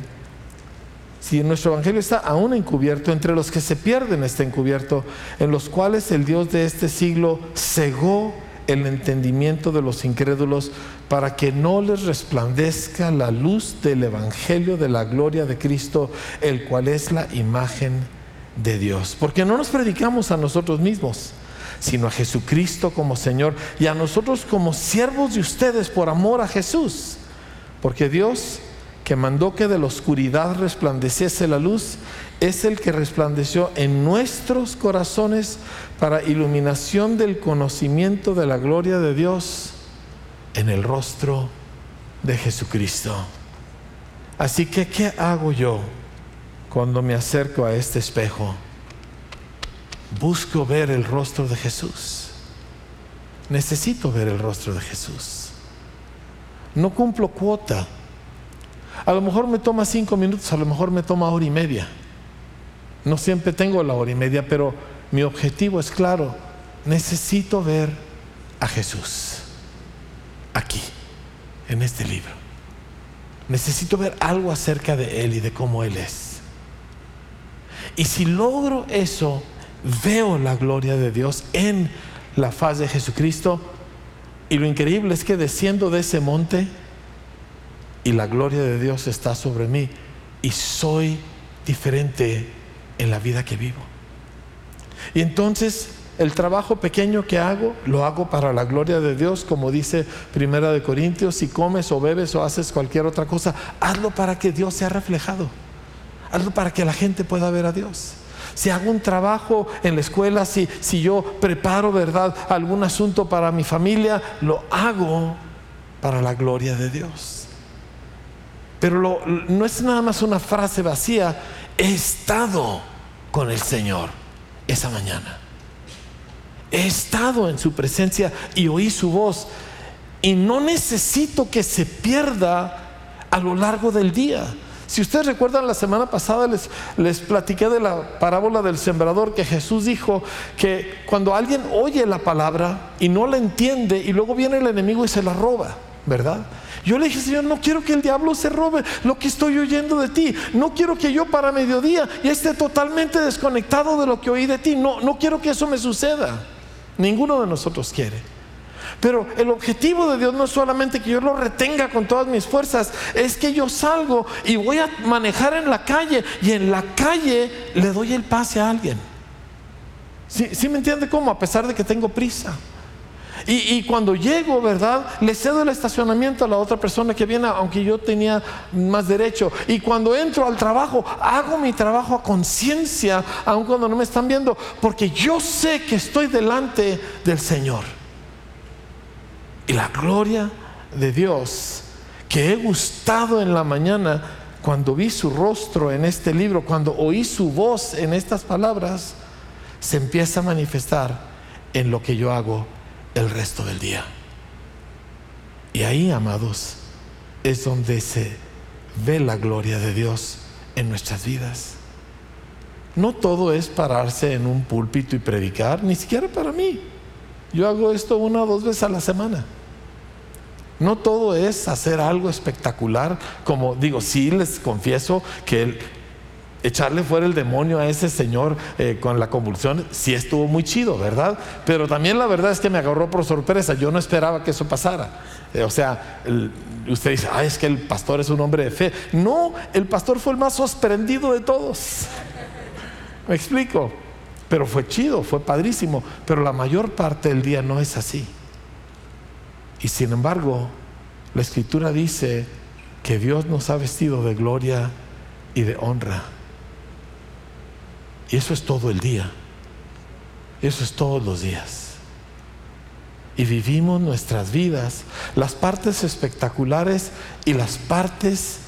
si nuestro evangelio está aún encubierto, entre los que se pierden está encubierto, en los cuales el Dios de este siglo cegó el entendimiento de los incrédulos para que no les resplandezca la luz del Evangelio de la gloria de Cristo, el cual es la imagen de Dios. Porque no nos predicamos a nosotros mismos, sino a Jesucristo como Señor y a nosotros como siervos de ustedes por amor a Jesús. Porque Dios, que mandó que de la oscuridad resplandeciese la luz, es el que resplandeció en nuestros corazones para iluminación del conocimiento de la gloria de Dios en el rostro de Jesucristo. Así que, ¿qué hago yo cuando me acerco a este espejo? Busco ver el rostro de Jesús. Necesito ver el rostro de Jesús. No cumplo cuota. A lo mejor me toma cinco minutos, a lo mejor me toma hora y media. No siempre tengo la hora y media, pero mi objetivo es claro. Necesito ver a Jesús aquí, en este libro. Necesito ver algo acerca de Él y de cómo Él es. Y si logro eso, veo la gloria de Dios en la faz de Jesucristo. Y lo increíble es que desciendo de ese monte y la gloria de Dios está sobre mí y soy diferente en la vida que vivo. Y entonces el trabajo pequeño que hago, lo hago para la gloria de Dios, como dice Primera de Corintios, si comes o bebes o haces cualquier otra cosa, hazlo para que Dios sea reflejado. Hazlo para que la gente pueda ver a Dios. Si hago un trabajo en la escuela, si, si yo preparo, ¿verdad?, algún asunto para mi familia, lo hago para la gloria de Dios. Pero no es nada más una frase vacía, he estado con el Señor esa mañana. He estado en su presencia y oí su voz. Y no necesito que se pierda a lo largo del día. Si ustedes recuerdan, la semana pasada les, les platiqué de la parábola del sembrador que Jesús dijo que cuando alguien oye la palabra y no la entiende y luego viene el enemigo y se la roba, ¿verdad? Yo le dije, Señor, no quiero que el diablo se robe lo que estoy oyendo de ti. No quiero que yo para mediodía esté totalmente desconectado de lo que oí de ti. No, no quiero que eso me suceda. Ninguno de nosotros quiere. Pero el objetivo de Dios no es solamente que yo lo retenga con todas mis fuerzas, es que yo salgo y voy a manejar en la calle y en la calle le doy el pase a alguien. ¿Sí, me entiende cómo? A pesar de que tengo prisa. Y, cuando llego, ¿verdad? Le cedo el estacionamiento a la otra persona que viene, aunque yo tenía más derecho. Y cuando entro al trabajo, hago mi trabajo a conciencia, aun cuando no me están viendo, porque yo sé que estoy delante del Señor y la gloria de Dios que he gustado en la mañana cuando vi su rostro en este libro, cuando oí su voz en estas palabras, se empieza a manifestar en lo que yo hago el resto del día. Y ahí, amados, es donde se ve la gloria de Dios en nuestras vidas. No todo es pararse en un púlpito y predicar, ni siquiera para mí. Yo hago esto una o dos veces a la semana. No todo es hacer algo espectacular, como digo, sí les confieso que echarle fuera el demonio a ese señor eh, con la convulsión, sí estuvo muy chido, ¿verdad? Pero también la verdad es que me agarró por sorpresa, yo no esperaba que eso pasara. Eh, o sea, usted dice, ah, es que el pastor es un hombre de fe. No, el pastor fue el más sorprendido de todos. Me explico. Pero fue chido, fue padrísimo. Pero la mayor parte del día no es así. Y sin embargo, la escritura dice que Dios nos ha vestido de gloria y de honra. Y eso es todo el día. Eso es todos los días. Y vivimos nuestras vidas, las partes espectaculares y las partes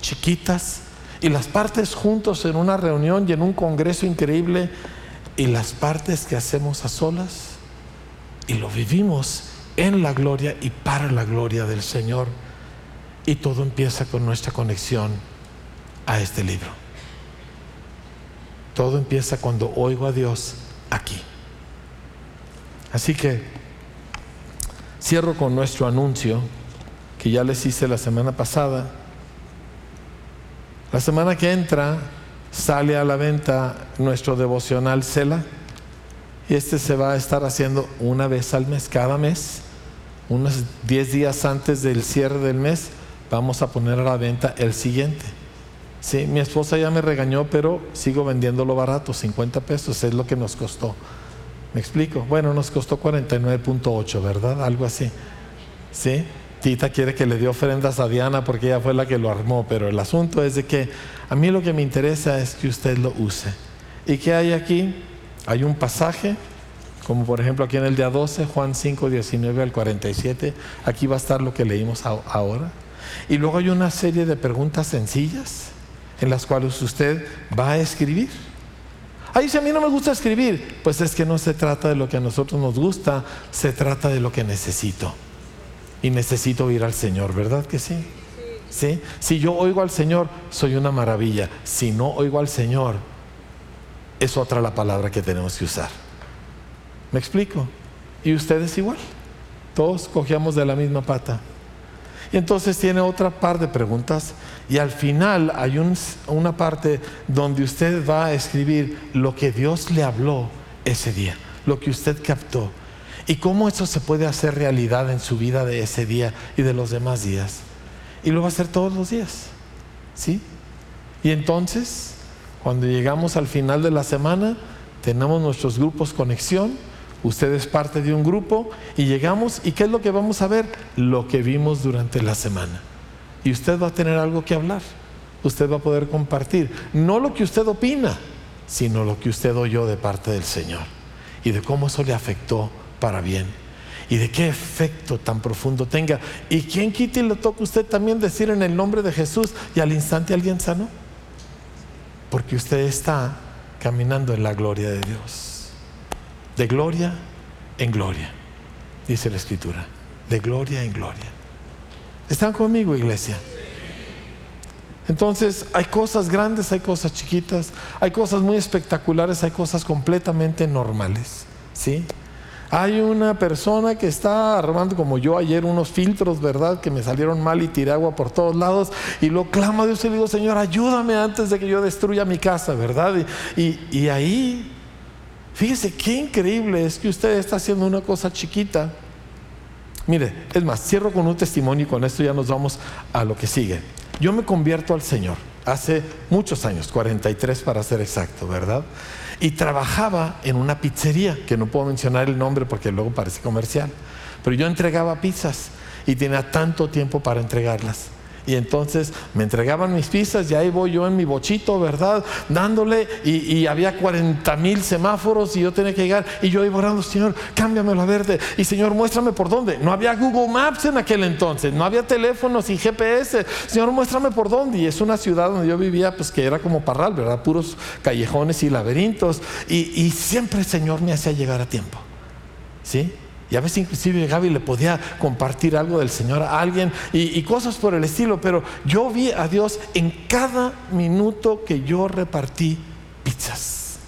chiquitas, y las partes juntos en una reunión y en un congreso increíble, y las partes que hacemos a solas, y lo vivimos en la gloria y para la gloria del Señor. Y todo empieza con nuestra conexión a este libro. Todo empieza cuando oigo a Dios aquí. Así que cierro con nuestro anuncio que ya les hice la semana pasada. La semana que entra sale a la venta nuestro devocional Cela y este se va a estar haciendo una vez al mes, cada mes unos 10 días antes del cierre del mes, vamos a poner a la venta el siguiente. Sí, mi esposa ya me regañó, pero sigo vendiéndolo barato, 50 pesos, es lo que nos costó. ¿Me explico? Bueno, nos costó 49.8, ¿verdad? Algo así. ¿Sí? Tita quiere que le dé ofrendas a Diana porque ella fue la que lo armó, pero el asunto es de que a mí lo que me interesa es que usted lo use. ¿Y qué hay aquí? Hay un pasaje como por ejemplo aquí en el día 12, Juan 5, 19 al 47, aquí va a estar lo que leímos ahora. Y luego hay una serie de preguntas sencillas en las cuales usted va a escribir. Ahí dice, a mí no me gusta escribir. Pues es que no se trata de lo que a nosotros nos gusta, se trata de lo que necesito. Y necesito ir al Señor, ¿verdad que sí? ¿Sí? Si yo oigo al Señor, soy una maravilla. Si no oigo al Señor, es otra la palabra que tenemos que usar. ¿Me explico? Y ustedes igual. Todos cogíamos de la misma pata. Y entonces tiene otra par de preguntas y al final hay una parte donde usted va a escribir lo que Dios le habló ese día, lo que usted captó y cómo eso se puede hacer realidad en su vida de ese día y de los demás días. Y lo va a hacer todos los días. ¿Sí? Y entonces, cuando llegamos al final de la semana, tenemos nuestros grupos conexión Usted es parte de un grupo y llegamos y ¿qué es lo que vamos a ver? Lo que vimos durante la semana. Y usted va a tener algo que hablar. Usted va a poder compartir. No lo que usted opina, sino lo que usted oyó de parte del Señor. Y de cómo eso le afectó para bien. Y de qué efecto tan profundo tenga. ¿Y quién quita y le toca usted también decir en el nombre de Jesús y al instante alguien sanó? Porque usted está caminando en la gloria de Dios de gloria en gloria, dice la escritura, de gloria en gloria. ¿Están conmigo, iglesia? Entonces hay cosas grandes, hay cosas chiquitas, hay cosas muy espectaculares, hay cosas completamente normales. ¿sí? Hay una persona que está armando como yo ayer unos filtros, ¿verdad? Que me salieron mal y tiré agua por todos lados y lo clama a Dios y le digo, Señor, ayúdame antes de que yo destruya mi casa, ¿verdad? Y, y ahí, fíjese qué increíble es que usted está haciendo una cosa chiquita. Mire, es más, cierro con un testimonio y con esto ya nos vamos a lo que sigue. Yo me convierto al Señor hace muchos años, 43 para ser exacto, ¿verdad? Y trabajaba en una pizzería, que no puedo mencionar el nombre porque luego parece comercial, pero yo entregaba pizzas y tenía tanto tiempo para entregarlas. Y entonces me entregaban mis pizzas y ahí voy yo en mi bochito, ¿verdad? Dándole y, había 40 mil semáforos y yo tenía que llegar y yo iba orando, Señor, cámbiamelo a verde. Y Señor, muéstrame por dónde. No había Google Maps en aquel entonces, no había teléfonos y GPS. Señor, muéstrame por dónde. Y es una ciudad donde yo vivía, pues que era como parral, ¿verdad? Puros callejones y laberintos. Y, y siempre el Señor me hacía llegar a tiempo. ¿Sí? Y a veces inclusive Gaby le podía compartir algo del Señor a alguien y, cosas por el estilo, pero yo vi a Dios en cada minuto que yo repartí pizzas.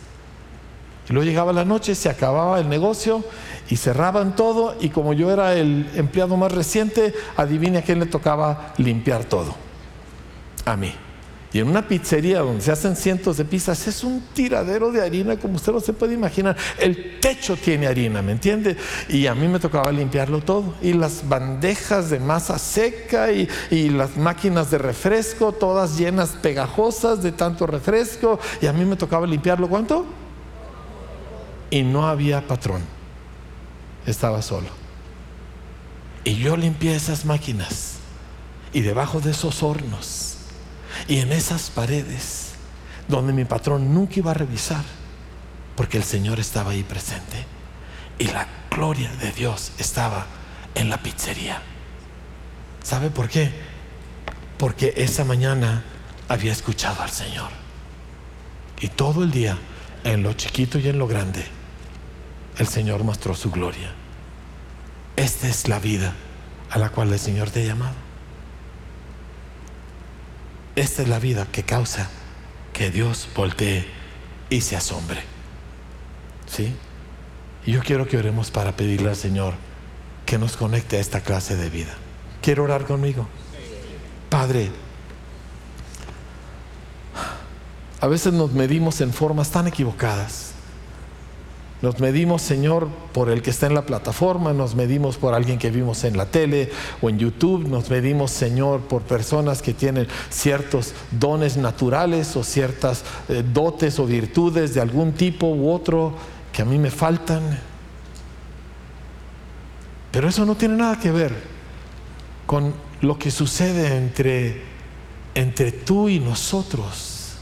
Y luego llegaba la noche, se acababa el negocio y cerraban todo y como yo era el empleado más reciente, adivine a quién le tocaba limpiar todo. A mí. Y en una pizzería donde se hacen cientos de pizzas es un tiradero de harina como usted no se puede imaginar. El techo tiene harina, ¿me entiende? Y a mí me tocaba limpiarlo todo. Y las bandejas de masa seca y, y las máquinas de refresco, todas llenas pegajosas de tanto refresco. Y a mí me tocaba limpiarlo. ¿Cuánto? Y no había patrón. Estaba solo. Y yo limpié esas máquinas. Y debajo de esos hornos y en esas paredes donde mi patrón nunca iba a revisar, porque el Señor estaba ahí presente. Y la gloria de Dios estaba en la pizzería. ¿Sabe por qué? Porque esa mañana había escuchado al Señor. Y todo el día, en lo chiquito y en lo grande, el Señor mostró su gloria. Esta es la vida a la cual el Señor te ha llamado. Esta es la vida que causa que Dios voltee y se asombre. ¿Sí? Y yo quiero que oremos para pedirle al Señor que nos conecte a esta clase de vida. ¿Quiere orar conmigo? Padre, a veces nos medimos en formas tan equivocadas. Nos medimos, Señor, por el que está en la plataforma, nos medimos por alguien que vimos en la tele o en YouTube, nos medimos, Señor, por personas que tienen ciertos dones naturales o ciertas eh, dotes o virtudes de algún tipo u otro que a mí me faltan. Pero eso no tiene nada que ver con lo que sucede entre, entre tú y nosotros.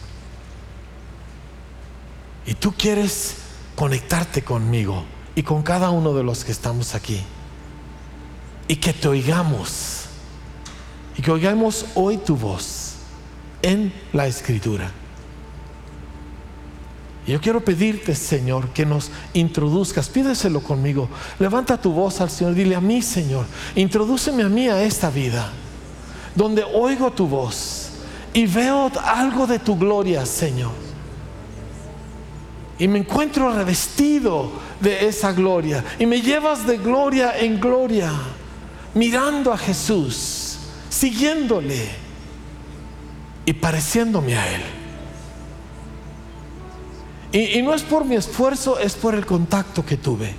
Y tú quieres conectarte conmigo y con cada uno de los que estamos aquí. Y que te oigamos. Y que oigamos hoy tu voz en la escritura. Yo quiero pedirte, Señor, que nos introduzcas. Pídeselo conmigo. Levanta tu voz al Señor. Dile a mí, Señor, introdúceme a mí a esta vida, donde oigo tu voz y veo algo de tu gloria, Señor y me encuentro revestido de esa gloria. Y me llevas de gloria en gloria, mirando a Jesús, siguiéndole y pareciéndome a Él. Y, no es por mi esfuerzo, es por el contacto que tuve.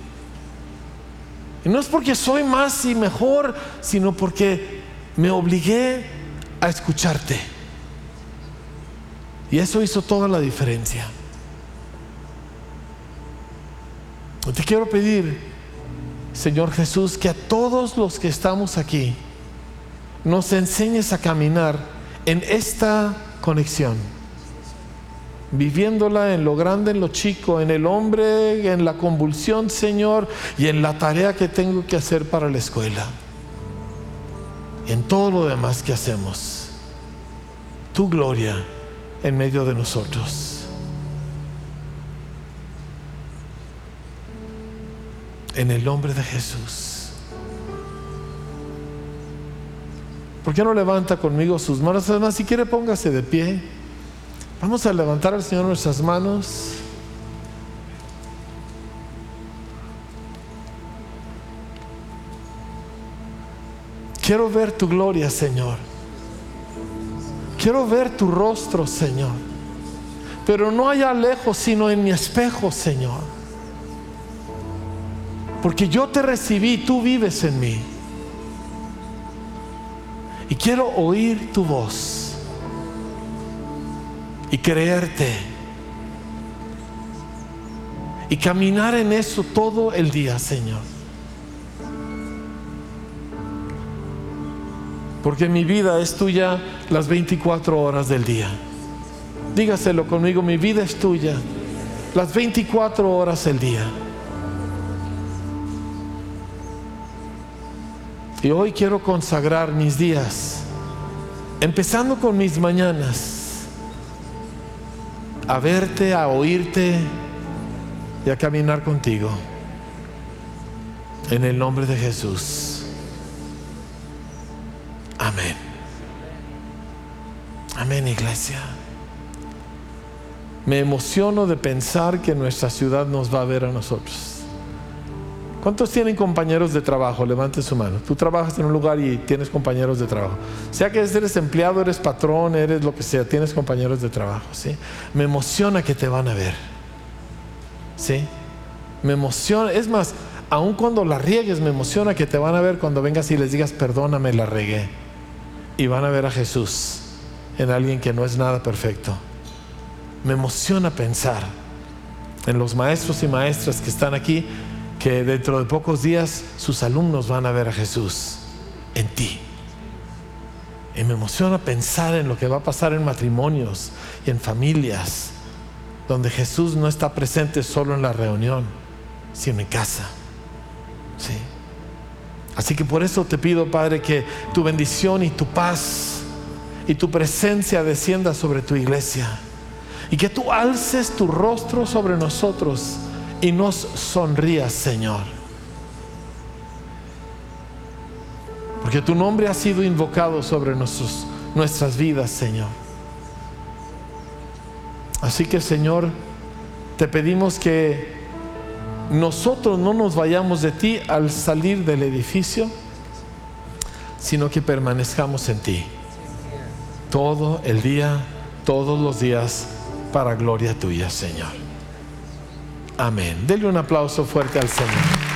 Y no es porque soy más y mejor, sino porque me obligué a escucharte. Y eso hizo toda la diferencia. Te quiero pedir, Señor Jesús, que a todos los que estamos aquí nos enseñes a caminar en esta conexión, viviéndola en lo grande, en lo chico, en el hombre, en la convulsión, Señor, y en la tarea que tengo que hacer para la escuela, en todo lo demás que hacemos. Tu gloria en medio de nosotros. En el nombre de Jesús. ¿Por qué no levanta conmigo sus manos? Además, si quiere, póngase de pie. Vamos a levantar al Señor nuestras manos. Quiero ver tu gloria, Señor. Quiero ver tu rostro, Señor. Pero no allá lejos, sino en mi espejo, Señor. Porque yo te recibí, tú vives en mí. Y quiero oír tu voz y creerte y caminar en eso todo el día, Señor. Porque mi vida es tuya las 24 horas del día. Dígaselo conmigo, mi vida es tuya las 24 horas del día. Y hoy quiero consagrar mis días, empezando con mis mañanas, a verte, a oírte y a caminar contigo. En el nombre de Jesús. Amén. Amén, iglesia. Me emociono de pensar que nuestra ciudad nos va a ver a nosotros. ¿Cuántos tienen compañeros de trabajo? Levante su mano. Tú trabajas en un lugar y tienes compañeros de trabajo. Sea que eres empleado, eres patrón, eres lo que sea, tienes compañeros de trabajo. ¿sí? Me emociona que te van a ver. ¿Sí? Me emociona. Es más, aun cuando la riegues, me emociona que te van a ver cuando vengas y les digas, perdóname, la regué. Y van a ver a Jesús en alguien que no es nada perfecto. Me emociona pensar en los maestros y maestras que están aquí que dentro de pocos días sus alumnos van a ver a Jesús en ti. Y me emociona pensar en lo que va a pasar en matrimonios y en familias, donde Jesús no está presente solo en la reunión, sino en casa. ¿Sí? Así que por eso te pido, Padre, que tu bendición y tu paz y tu presencia descienda sobre tu iglesia. Y que tú alces tu rostro sobre nosotros y nos sonrías, Señor. Porque tu nombre ha sido invocado sobre nuestras vidas, Señor. Así que, Señor, te pedimos que nosotros no nos vayamos de ti al salir del edificio, sino que permanezcamos en ti. Todo el día, todos los días, para gloria tuya, Señor. Amén. Denle un aplauso fuerte al Señor.